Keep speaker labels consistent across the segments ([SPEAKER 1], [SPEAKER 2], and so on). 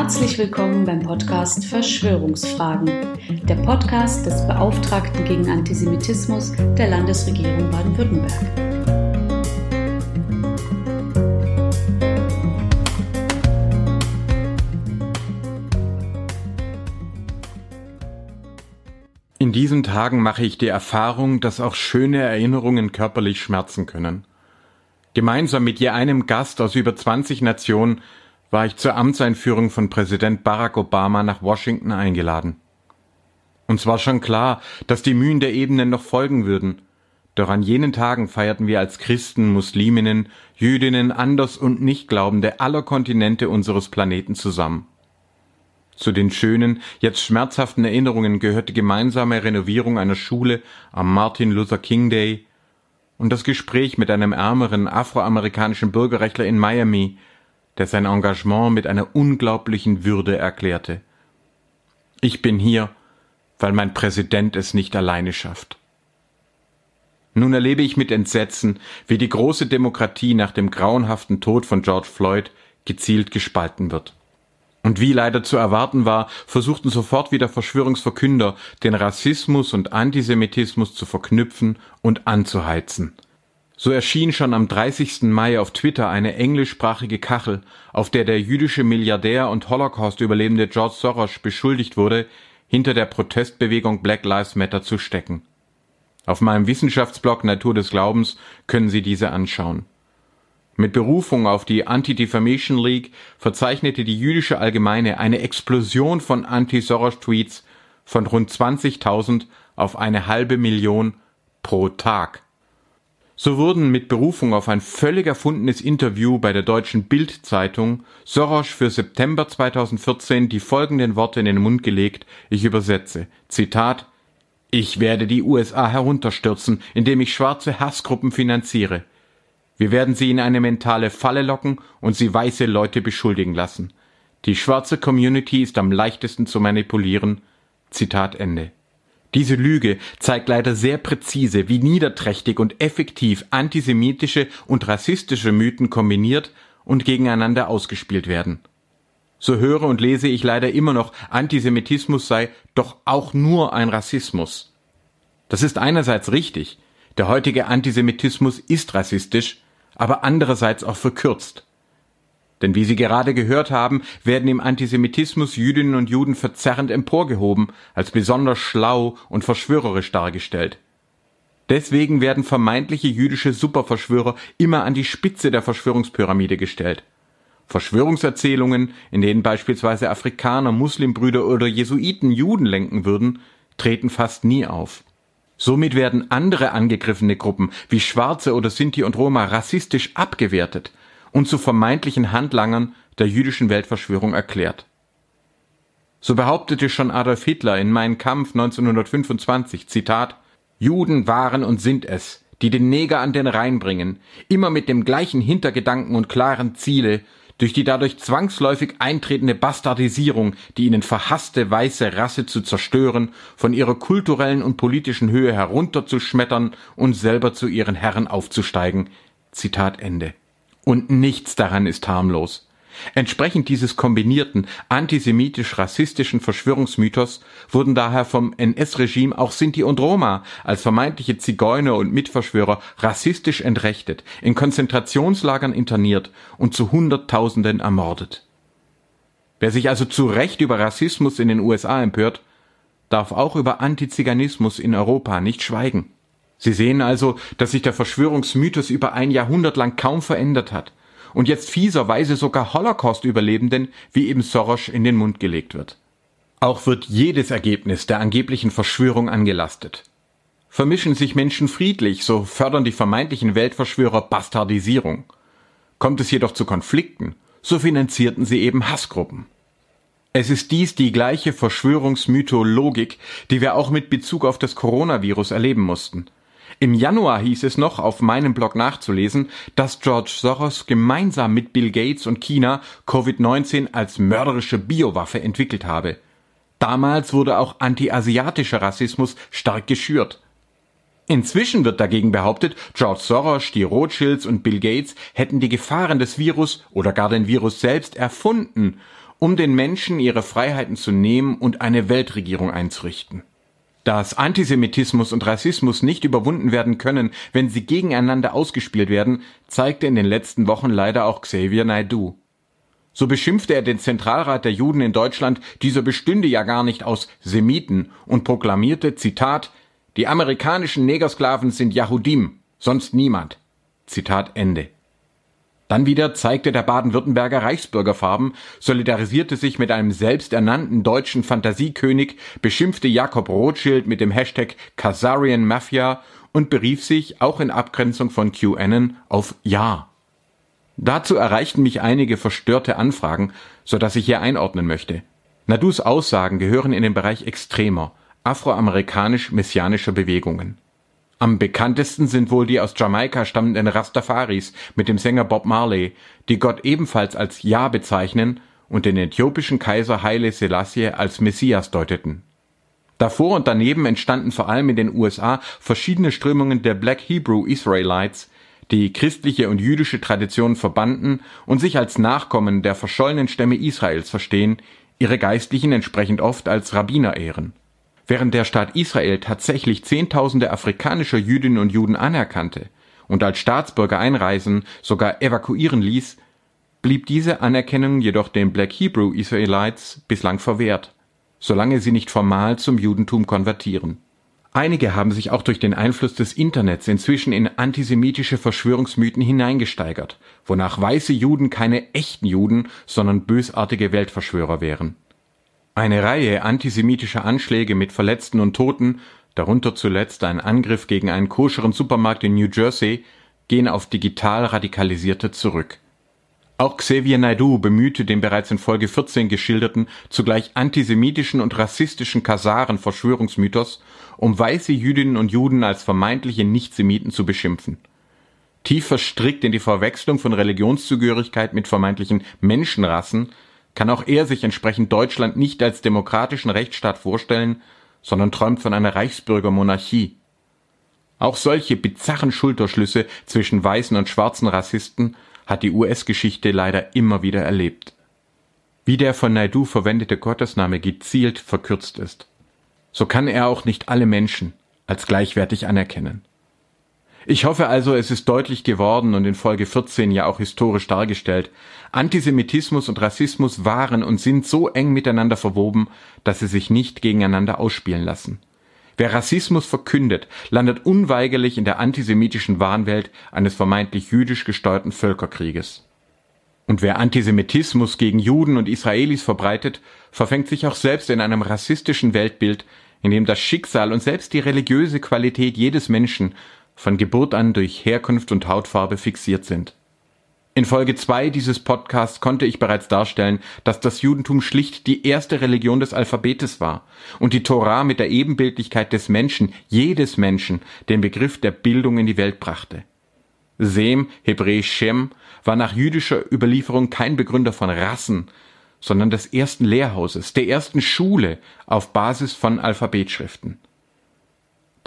[SPEAKER 1] Herzlich willkommen beim Podcast Verschwörungsfragen, der Podcast des Beauftragten gegen Antisemitismus der Landesregierung Baden-Württemberg.
[SPEAKER 2] In diesen Tagen mache ich die Erfahrung, dass auch schöne Erinnerungen körperlich schmerzen können. Gemeinsam mit je einem Gast aus über 20 Nationen war ich zur Amtseinführung von Präsident Barack Obama nach Washington eingeladen. Uns war schon klar, dass die Mühen der Ebenen noch folgen würden, doch an jenen Tagen feierten wir als Christen, Musliminnen, Jüdinnen, Anders und Nichtglaubende aller Kontinente unseres Planeten zusammen. Zu den schönen, jetzt schmerzhaften Erinnerungen gehört die gemeinsame Renovierung einer Schule am Martin Luther King Day und das Gespräch mit einem ärmeren afroamerikanischen Bürgerrechtler in Miami, der sein Engagement mit einer unglaublichen Würde erklärte. Ich bin hier, weil mein Präsident es nicht alleine schafft. Nun erlebe ich mit Entsetzen, wie die große Demokratie nach dem grauenhaften Tod von George Floyd gezielt gespalten wird. Und wie leider zu erwarten war, versuchten sofort wieder Verschwörungsverkünder, den Rassismus und Antisemitismus zu verknüpfen und anzuheizen. So erschien schon am 30. Mai auf Twitter eine englischsprachige Kachel, auf der der jüdische Milliardär und Holocaust-Überlebende George Soros beschuldigt wurde, hinter der Protestbewegung Black Lives Matter zu stecken. Auf meinem Wissenschaftsblog Natur des Glaubens können Sie diese anschauen. Mit Berufung auf die Anti-Defamation League verzeichnete die jüdische Allgemeine eine Explosion von Anti-Soros-Tweets von rund 20.000 auf eine halbe Million pro Tag. So wurden mit Berufung auf ein völlig erfundenes Interview bei der deutschen Bild-Zeitung Soros für September 2014 die folgenden Worte in den Mund gelegt, ich übersetze, Zitat, ich werde die USA herunterstürzen, indem ich schwarze Hassgruppen finanziere. Wir werden sie in eine mentale Falle locken und sie weiße Leute beschuldigen lassen. Die schwarze Community ist am leichtesten zu manipulieren. Zitat Ende. Diese Lüge zeigt leider sehr präzise, wie niederträchtig und effektiv antisemitische und rassistische Mythen kombiniert und gegeneinander ausgespielt werden. So höre und lese ich leider immer noch, Antisemitismus sei doch auch nur ein Rassismus. Das ist einerseits richtig, der heutige Antisemitismus ist rassistisch, aber andererseits auch verkürzt. Denn wie Sie gerade gehört haben, werden im Antisemitismus Jüdinnen und Juden verzerrend emporgehoben, als besonders schlau und verschwörerisch dargestellt. Deswegen werden vermeintliche jüdische Superverschwörer immer an die Spitze der Verschwörungspyramide gestellt. Verschwörungserzählungen, in denen beispielsweise Afrikaner, Muslimbrüder oder Jesuiten Juden lenken würden, treten fast nie auf. Somit werden andere angegriffene Gruppen wie Schwarze oder Sinti und Roma rassistisch abgewertet und zu vermeintlichen Handlangern der jüdischen Weltverschwörung erklärt. So behauptete schon Adolf Hitler in Mein Kampf 1925, Zitat, Juden waren und sind es, die den Neger an den Rhein bringen, immer mit dem gleichen Hintergedanken und klaren Ziele, durch die dadurch zwangsläufig eintretende Bastardisierung die ihnen verhasste weiße Rasse zu zerstören, von ihrer kulturellen und politischen Höhe herunterzuschmettern und selber zu ihren Herren aufzusteigen. Zitat Ende und nichts daran ist harmlos. Entsprechend dieses kombinierten antisemitisch-rassistischen Verschwörungsmythos wurden daher vom NS-Regime auch Sinti und Roma als vermeintliche Zigeuner und Mitverschwörer rassistisch entrechtet, in Konzentrationslagern interniert und zu Hunderttausenden ermordet. Wer sich also zu Recht über Rassismus in den USA empört, darf auch über Antiziganismus in Europa nicht schweigen. Sie sehen also, dass sich der Verschwörungsmythos über ein Jahrhundert lang kaum verändert hat und jetzt fieserweise sogar Holocaust-Überlebenden wie eben Soros in den Mund gelegt wird. Auch wird jedes Ergebnis der angeblichen Verschwörung angelastet. Vermischen sich Menschen friedlich, so fördern die vermeintlichen Weltverschwörer Bastardisierung. Kommt es jedoch zu Konflikten, so finanzierten sie eben Hassgruppen. Es ist dies die gleiche Verschwörungsmythologik, die wir auch mit Bezug auf das Coronavirus erleben mussten. Im Januar hieß es noch auf meinem Blog nachzulesen, dass George Soros gemeinsam mit Bill Gates und China Covid-19 als mörderische Biowaffe entwickelt habe. Damals wurde auch anti-asiatischer Rassismus stark geschürt. Inzwischen wird dagegen behauptet, George Soros, die Rothschilds und Bill Gates hätten die Gefahren des Virus oder gar den Virus selbst erfunden um den Menschen ihre Freiheiten zu nehmen und eine Weltregierung einzurichten. Dass Antisemitismus und Rassismus nicht überwunden werden können, wenn sie gegeneinander ausgespielt werden, zeigte in den letzten Wochen leider auch Xavier Naidoo. So beschimpfte er den Zentralrat der Juden in Deutschland, dieser bestünde ja gar nicht aus Semiten und proklamierte, Zitat, die amerikanischen Negersklaven sind Yahudim, sonst niemand. Zitat Ende. Dann wieder zeigte der Baden-Württemberger Reichsbürgerfarben, solidarisierte sich mit einem selbsternannten deutschen Fantasiekönig, beschimpfte Jakob Rothschild mit dem Hashtag Khazarian Mafia und berief sich, auch in Abgrenzung von QAnon, auf Ja. Dazu erreichten mich einige verstörte Anfragen, so dass ich hier einordnen möchte. Nadus Aussagen gehören in den Bereich extremer, afroamerikanisch-messianischer Bewegungen. Am bekanntesten sind wohl die aus Jamaika stammenden Rastafaris mit dem Sänger Bob Marley, die Gott ebenfalls als Ja bezeichnen und den äthiopischen Kaiser Haile Selassie als Messias deuteten. Davor und daneben entstanden vor allem in den USA verschiedene Strömungen der Black Hebrew Israelites, die christliche und jüdische Tradition verbanden und sich als Nachkommen der verschollenen Stämme Israels verstehen, ihre Geistlichen entsprechend oft als Rabbiner ehren. Während der Staat Israel tatsächlich Zehntausende afrikanischer Jüdinnen und Juden anerkannte und als Staatsbürger einreisen, sogar evakuieren ließ, blieb diese Anerkennung jedoch den Black Hebrew Israelites bislang verwehrt, solange sie nicht formal zum Judentum konvertieren Einige haben sich auch durch den Einfluss des Internets inzwischen in antisemitische Verschwörungsmythen hineingesteigert, wonach weiße Juden keine echten Juden, sondern bösartige Weltverschwörer wären. Eine Reihe antisemitischer Anschläge mit Verletzten und Toten, darunter zuletzt ein Angriff gegen einen koscheren Supermarkt in New Jersey, gehen auf digital Radikalisierte zurück auch Xavier Naidoo bemühte den bereits in Folge 14 geschilderten, zugleich antisemitischen und rassistischen Kasaren-Verschwörungsmythos, um weiße Jüdinnen und Juden als vermeintliche Nichtsemiten zu beschimpfen. Tief verstrickt in die Verwechslung von Religionszugehörigkeit mit vermeintlichen Menschenrassen kann auch er sich entsprechend Deutschland nicht als demokratischen Rechtsstaat vorstellen, sondern träumt von einer Reichsbürgermonarchie. Auch solche bizarren Schulterschlüsse zwischen weißen und schwarzen Rassisten hat die US-Geschichte leider immer wieder erlebt. Wie der von Naidu verwendete Gottesname gezielt verkürzt ist, so kann er auch nicht alle Menschen als gleichwertig anerkennen. Ich hoffe also, es ist deutlich geworden und in Folge 14 ja auch historisch dargestellt, Antisemitismus und Rassismus waren und sind so eng miteinander verwoben, dass sie sich nicht gegeneinander ausspielen lassen. Wer Rassismus verkündet, landet unweigerlich in der antisemitischen Wahnwelt eines vermeintlich jüdisch gesteuerten Völkerkrieges. Und wer Antisemitismus gegen Juden und Israelis verbreitet, verfängt sich auch selbst in einem rassistischen Weltbild, in dem das Schicksal und selbst die religiöse Qualität jedes Menschen von Geburt an durch Herkunft und Hautfarbe fixiert sind. In Folge 2 dieses Podcasts konnte ich bereits darstellen, dass das Judentum schlicht die erste Religion des Alphabetes war und die Torah mit der Ebenbildlichkeit des Menschen, jedes Menschen, den Begriff der Bildung in die Welt brachte. Sem, hebräisch Shem, war nach jüdischer Überlieferung kein Begründer von Rassen, sondern des ersten Lehrhauses, der ersten Schule auf Basis von Alphabetschriften.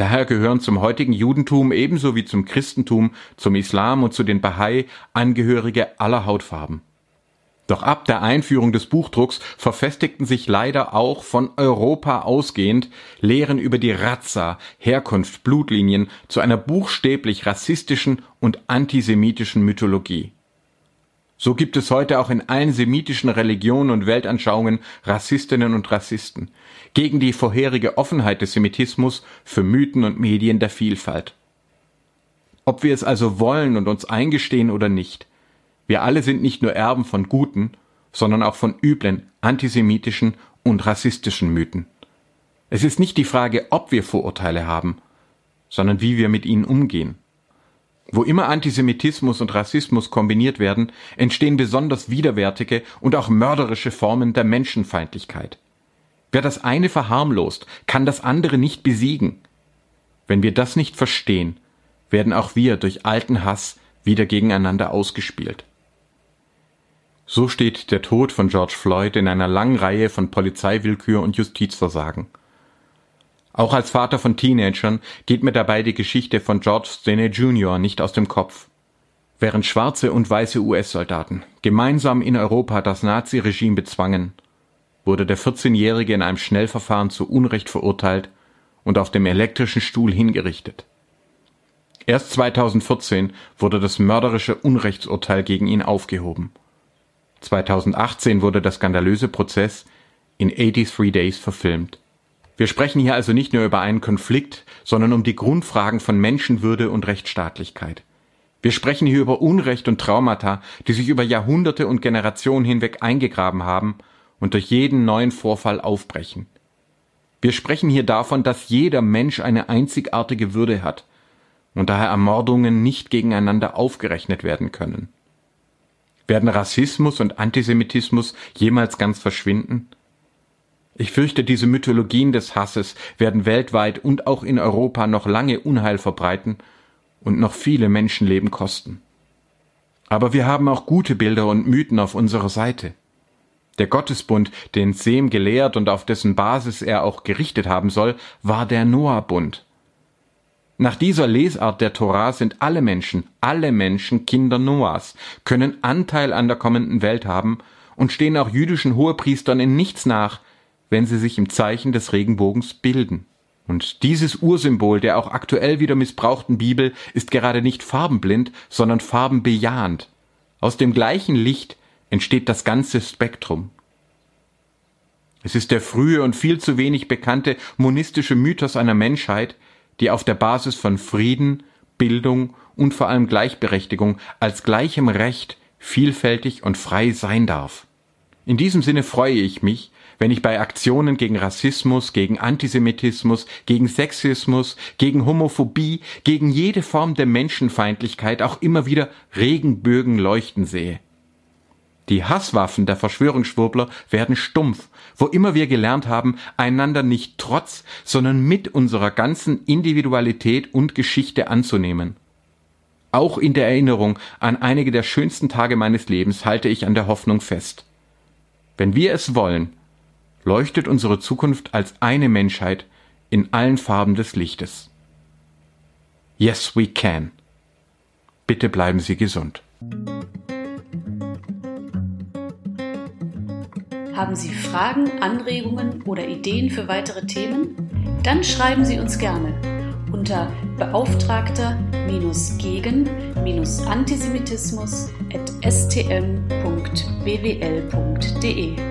[SPEAKER 2] Daher gehören zum heutigen Judentum ebenso wie zum Christentum, zum Islam und zu den Bahai Angehörige aller Hautfarben. Doch ab der Einführung des Buchdrucks verfestigten sich leider auch von Europa ausgehend Lehren über die Raza, Herkunft, Blutlinien zu einer buchstäblich rassistischen und antisemitischen Mythologie. So gibt es heute auch in allen semitischen Religionen und Weltanschauungen Rassistinnen und Rassisten, gegen die vorherige Offenheit des Semitismus für Mythen und Medien der Vielfalt. Ob wir es also wollen und uns eingestehen oder nicht, wir alle sind nicht nur Erben von guten, sondern auch von üblen, antisemitischen und rassistischen Mythen. Es ist nicht die Frage, ob wir Vorurteile haben, sondern wie wir mit ihnen umgehen. Wo immer Antisemitismus und Rassismus kombiniert werden, entstehen besonders widerwärtige und auch mörderische Formen der Menschenfeindlichkeit. Wer das eine verharmlost, kann das andere nicht besiegen. Wenn wir das nicht verstehen, werden auch wir durch alten Hass wieder gegeneinander ausgespielt. So steht der Tod von George Floyd in einer langen Reihe von Polizeiwillkür und Justizversagen. Auch als Vater von Teenagern geht mir dabei die Geschichte von George Stinney Jr. nicht aus dem Kopf. Während schwarze und weiße US-Soldaten gemeinsam in Europa das Naziregime bezwangen, wurde der 14-Jährige in einem Schnellverfahren zu Unrecht verurteilt und auf dem elektrischen Stuhl hingerichtet. Erst 2014 wurde das mörderische Unrechtsurteil gegen ihn aufgehoben. 2018 wurde der skandalöse Prozess in 83 Days verfilmt. Wir sprechen hier also nicht nur über einen Konflikt, sondern um die Grundfragen von Menschenwürde und Rechtsstaatlichkeit. Wir sprechen hier über Unrecht und Traumata, die sich über Jahrhunderte und Generationen hinweg eingegraben haben und durch jeden neuen Vorfall aufbrechen. Wir sprechen hier davon, dass jeder Mensch eine einzigartige Würde hat und daher Ermordungen nicht gegeneinander aufgerechnet werden können. Werden Rassismus und Antisemitismus jemals ganz verschwinden? Ich fürchte, diese Mythologien des Hasses werden weltweit und auch in Europa noch lange Unheil verbreiten und noch viele Menschenleben kosten. Aber wir haben auch gute Bilder und Mythen auf unserer Seite. Der Gottesbund, den Sem gelehrt und auf dessen Basis er auch gerichtet haben soll, war der Noah-Bund. Nach dieser Lesart der Torah sind alle Menschen, alle Menschen Kinder Noahs, können Anteil an der kommenden Welt haben und stehen auch jüdischen Hohepriestern in nichts nach, wenn sie sich im Zeichen des Regenbogens bilden. Und dieses Ursymbol der auch aktuell wieder missbrauchten Bibel ist gerade nicht farbenblind, sondern farbenbejahend. Aus dem gleichen Licht entsteht das ganze Spektrum. Es ist der frühe und viel zu wenig bekannte monistische Mythos einer Menschheit, die auf der Basis von Frieden, Bildung und vor allem Gleichberechtigung als gleichem Recht vielfältig und frei sein darf. In diesem Sinne freue ich mich, wenn ich bei Aktionen gegen Rassismus, gegen Antisemitismus, gegen Sexismus, gegen Homophobie, gegen jede Form der Menschenfeindlichkeit auch immer wieder Regenbögen leuchten sehe. Die Hasswaffen der Verschwörungsschwurbler werden stumpf, wo immer wir gelernt haben, einander nicht trotz, sondern mit unserer ganzen Individualität und Geschichte anzunehmen. Auch in der Erinnerung an einige der schönsten Tage meines Lebens halte ich an der Hoffnung fest. Wenn wir es wollen, leuchtet unsere Zukunft als eine Menschheit in allen Farben des Lichtes. Yes, we can. Bitte bleiben Sie gesund.
[SPEAKER 1] Haben Sie Fragen, Anregungen oder Ideen für weitere Themen? Dann schreiben Sie uns gerne unter beauftragter-gegen-antisemitismus.stm.bwl.de.